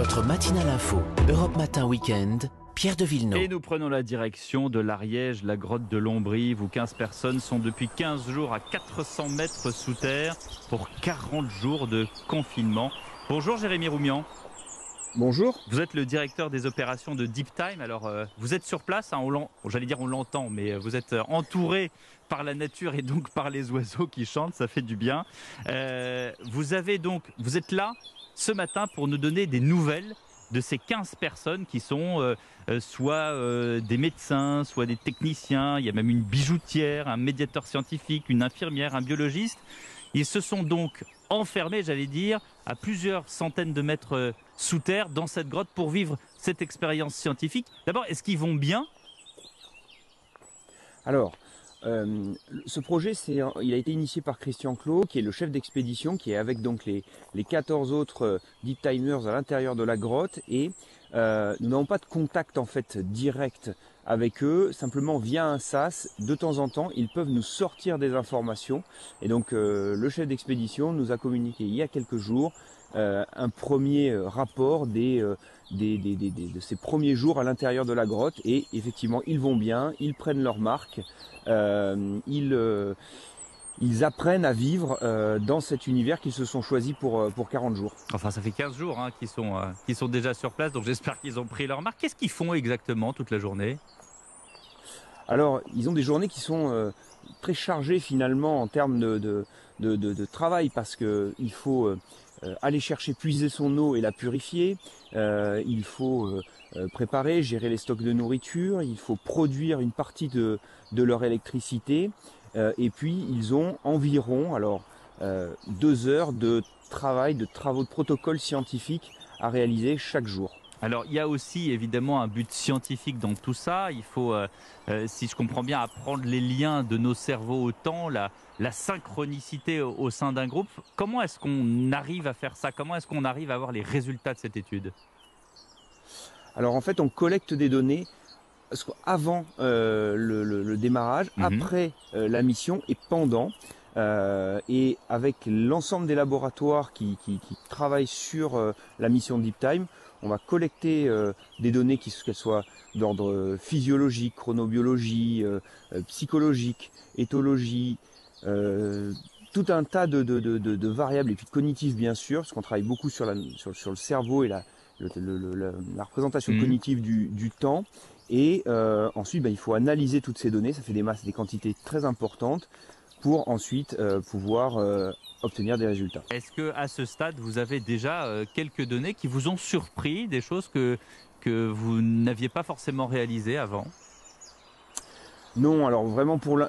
Votre matinale info, Europe Matin Weekend, Pierre de Villeneuve. Et nous prenons la direction de l'Ariège, la grotte de Lombrive, où 15 personnes sont depuis 15 jours à 400 mètres sous terre pour 40 jours de confinement. Bonjour Jérémy Roumian. Bonjour. Vous êtes le directeur des opérations de Deep Time. Alors, euh, vous êtes sur place, hein, j'allais dire on l'entend, mais euh, vous êtes euh, entouré par la nature et donc par les oiseaux qui chantent, ça fait du bien. vous avez donc, vous êtes là ce matin pour nous donner des nouvelles de ces 15 personnes qui sont soit des médecins, soit des techniciens, il y a même une bijoutière, un médiateur scientifique, une infirmière, un biologiste. Ils se sont donc enfermés, j'allais dire, à plusieurs centaines de mètres euh, sous terre dans cette grotte pour vivre cette expérience scientifique. D'abord, est-ce qu'ils vont bien? Alors, euh, ce projet, il a été initié par Christian Clot, qui est le chef d'expédition, qui est avec donc les, les 14 autres euh, deep timers à l'intérieur de la grotte. Et euh, nous n'avons pas de contact en fait direct avec eux, simplement via un SAS, de temps en temps, ils peuvent nous sortir des informations. Et donc euh, le chef d'expédition nous a communiqué il y a quelques jours un premier rapport des, des, des, des, de ces premiers jours à l'intérieur de la grotte. Et effectivement, ils vont bien, ils prennent leur marque, ils ils apprennent à vivre euh, dans cet univers qu'ils se sont choisis pour, euh, pour 40 jours. Enfin, ça fait 15 jours hein, qu'ils sont, euh, sont déjà sur place, donc j'espère qu'ils ont pris leur marque. Qu'est-ce qu'ils font exactement toute la journée? Alors, ils ont des journées qui sont très chargées finalement en termes de, de, de, travail parce qu'il faut aller chercher, puiser son eau et la purifier. il faut préparer, gérer les stocks de nourriture. Il faut produire une partie de, leur électricité. Euh, et puis ils ont environ alors euh, deux heures de travail, de travaux de protocole scientifique à réaliser chaque jour. Alors il y a aussi évidemment un but scientifique dans tout ça. Il faut, euh, si je comprends bien, apprendre les liens de nos cerveaux au temps, la, la synchronicité au, au sein d'un groupe. Comment est-ce qu'on arrive à faire ça? Comment est-ce qu'on arrive à avoir les résultats de cette étude? Alors en fait, on collecte des données avant euh, le, démarrage, mhm. après euh, la mission et pendant. Euh, et avec l'ensemble des laboratoires qui, travaillent sur la mission Deep Time, on va collecter des données qui qu'elles soient d'ordre physiologique, chronobiologie, psychologique, éthologie, tout un tas de, variables et puis cognitives bien sûr, parce qu'on travaille beaucoup sur, la, sur, le cerveau et la, la représentation mhm. cognitive du, du temps et euh, ensuite, bah, il faut analyser toutes ces données. Ça fait des masses, des quantités très importantes pour ensuite euh, pouvoir euh, obtenir des résultats. Est-ce que à ce stade, vous avez déjà quelques données qui vous ont surpris, des choses que que vous n'aviez pas forcément réalisées avant? Non, alors vraiment pour la...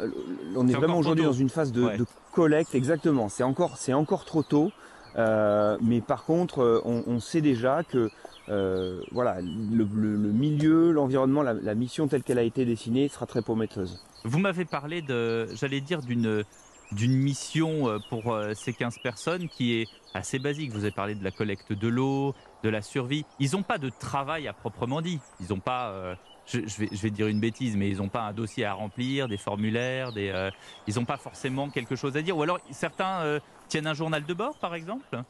on est, vraiment aujourd'hui dans une phase de, de collecte, exactement. C'est encore, c'est encore trop tôt. Euh, mais par contre, euh, on, sait déjà que euh, voilà, le, milieu, l'environnement, la, mission telle qu'elle a été dessinée sera très prometteuse. Vous m'avez parlé de, j'allais dire, d'une d'une mission pour ces 15 personnes qui est assez basique. Vous avez parlé de la collecte de l'eau, de la survie. Ils n'ont pas de travail à proprement dit. Ils n'ont pas je, vais, je, vais, dire une bêtise, mais ils n'ont pas un dossier à remplir, des formulaires, des, euh, ils n'ont pas forcément quelque chose à dire. Ou alors certains euh, tiennent un journal de bord, par exemple?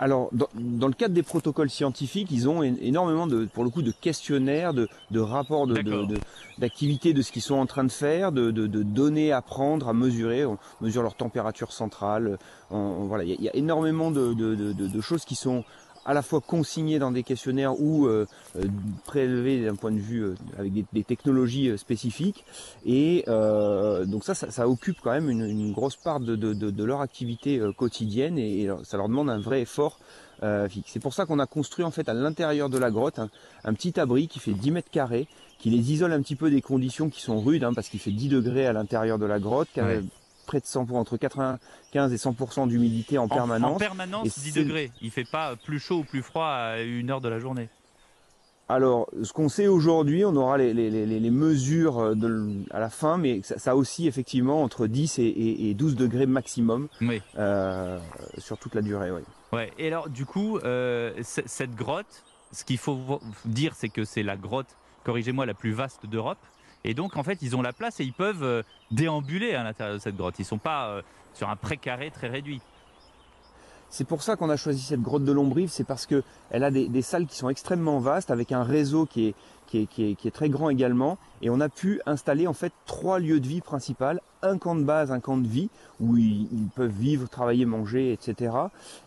Alors, dans, le cadre des protocoles scientifiques, ils ont énormément de, pour le coup, de questionnaires, de, de rapports d'activité de, de, ce qu'ils sont en train de faire, de, données à prendre, à mesurer. On mesure leur température centrale. voilà, il y, a énormément de, choses qui sont à la fois consigné dans des questionnaires ou euh, euh prélevé d'un point de vue euh, avec des, technologies euh, spécifiques. Et donc ça, ça, occupe quand même une, grosse part de, leur activité quotidienne. Et, ça leur demande un vrai effort C'est pour ça qu'on a construit en fait à l'intérieur de la grotte un, petit abri qui fait 10 mètres carrés, qui les isole un petit peu des conditions qui sont rudes, hein, parce qu'il fait 10 degrés à l'intérieur de la grotte, près de 100 entre 95 et 100% d'humidité en, permanence. En permanence, 10 degrés. Il fait pas plus chaud ou plus froid à une heure de la journée. Alors, ce qu'on sait aujourd'hui, on aura les, mesures de, à la fin, mais ça, aussi effectivement entre 10 et, 12 degrés maximum euh, sur toute la durée. Oui. Ouais. Et alors, du coup, euh, cette grotte, ce qu'il faut dire, c'est que c'est la grotte, corrigez-moi, la plus vaste d'Europe. Et donc, en fait, ils ont la place et ils peuvent euh, déambuler à l'intérieur de cette grotte. Ils ne sont pas euh, sur un précaré très réduit. c'est pour ça qu'on a choisi cette grotte de Lombrive, c'est parce que elle a des, salles qui sont extrêmement vastes, avec un réseau qui est, qui est, très grand également, et on a pu installer en fait trois lieux de vie principaux, un camp de base, un camp de vie, où ils, peuvent vivre, travailler, manger, etc.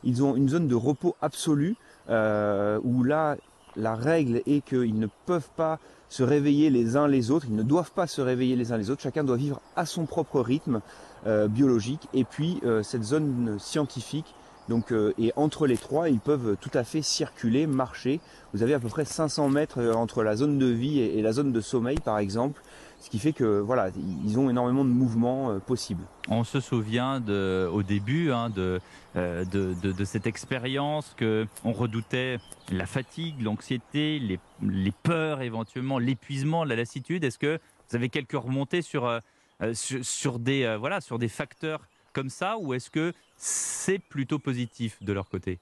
Ils ont une zone de repos absolue, euh, où là, la règle est qu'ils ne peuvent pas se réveiller les uns les autres, ils ne doivent pas se réveiller les uns les autres, chacun doit vivre à son propre rythme euh, biologique, et puis euh, cette zone scientifique donc, euh, et entre les trois, ils peuvent tout à fait circuler, marcher. Vous avez à peu près 500 mètres euh, entre la zone de vie et, la zone de sommeil, par exemple. Ce qui fait que voilà, ils ont énormément de mouvements euh, possibles. On se souvient au début hein, de, de, cette expérience que on redoutait la fatigue, l'anxiété, les, peurs éventuellement, l'épuisement, la lassitude. Est-ce que vous avez quelques remontées sur, sur, sur, des, voilà, sur des facteurs comme ça ou est-ce que c'est plutôt positif de leur côté?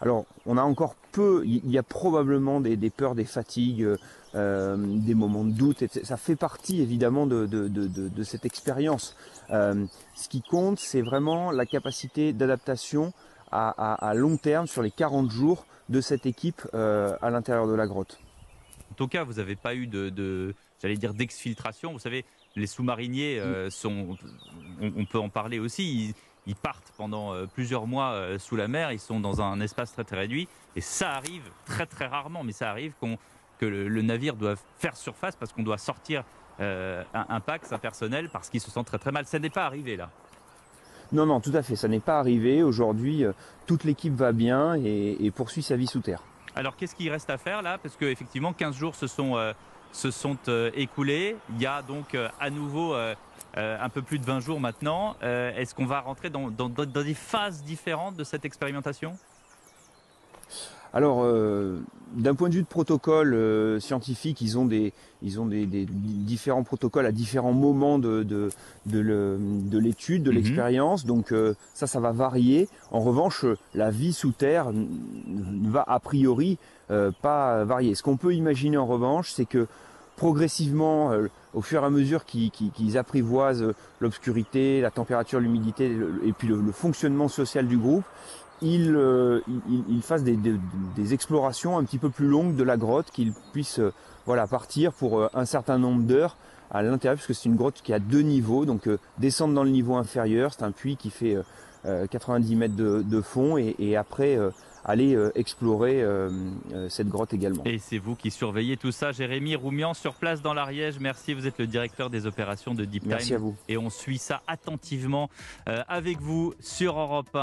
Alors, on a encore peu, il y a probablement des, peurs, des fatigues, euh, des moments de doute, ça fait partie évidemment de, cette expérience. Euh, ce qui compte, c'est vraiment la capacité d'adaptation à, long terme, sur les 40 jours de cette équipe euh, à l'intérieur de la grotte. En tout cas, vous n'avez pas eu de, j'allais dire, d'exfiltration. Vous savez, les sous-mariniers euh, sont, on, peut en parler aussi, ils, partent pendant euh, plusieurs mois euh, sous la mer, ils sont dans un espace très très réduit, et ça arrive très très rarement, mais ça arrive que le, navire doit faire surface parce qu'on doit sortir un, un, pack, un personnel, parce qu'il se sent très très mal. Ça n'est pas arrivé là. Non, non, tout à fait, ça n'est pas arrivé. Aujourd'hui, toute l'équipe va bien et, poursuit sa vie sous terre. Alors, qu'est-ce qu'il reste à faire là? Parce qu'effectivement, 15 jours se sont se sont euh, écoulés. Il y a donc euh, à nouveau euh, un peu plus de 20 jours maintenant. Est-ce qu'on va rentrer dans, des phases différentes de cette expérimentation? Alors, d'un point de vue de protocole scientifique, ils ont des, ils ont des, différents protocoles à différents moments de, de, de l'étude, de mhm. l'expérience. Donc ça, ça va varier. En revanche, la vie sous terre va a priori pas varier. Ce qu'on peut imaginer en revanche, c'est que progressivement, euh, au fur et à mesure qu'ils apprivoisent euh, l'obscurité, la température, l'humidité et puis le, fonctionnement social du groupe, ils, euh, fassent des, explorations un petit peu plus longues de la grotte, qu'ils puissent voilà, partir pour un certain nombre d'heures à l'intérieur, puisque c'est une grotte qui a deux niveaux, donc descendre dans le niveau inférieur, c'est un puits qui fait 90 mètres de, fond, et après aller euh, explorer euh, euh, cette grotte également. Et c'est vous qui surveillez tout ça, Jérémy Roumian, sur place dans l'Ariège. Merci, vous êtes le directeur des opérations de Deep Time. Merci à vous. Et on suit ça attentivement avec vous sur Europe 1.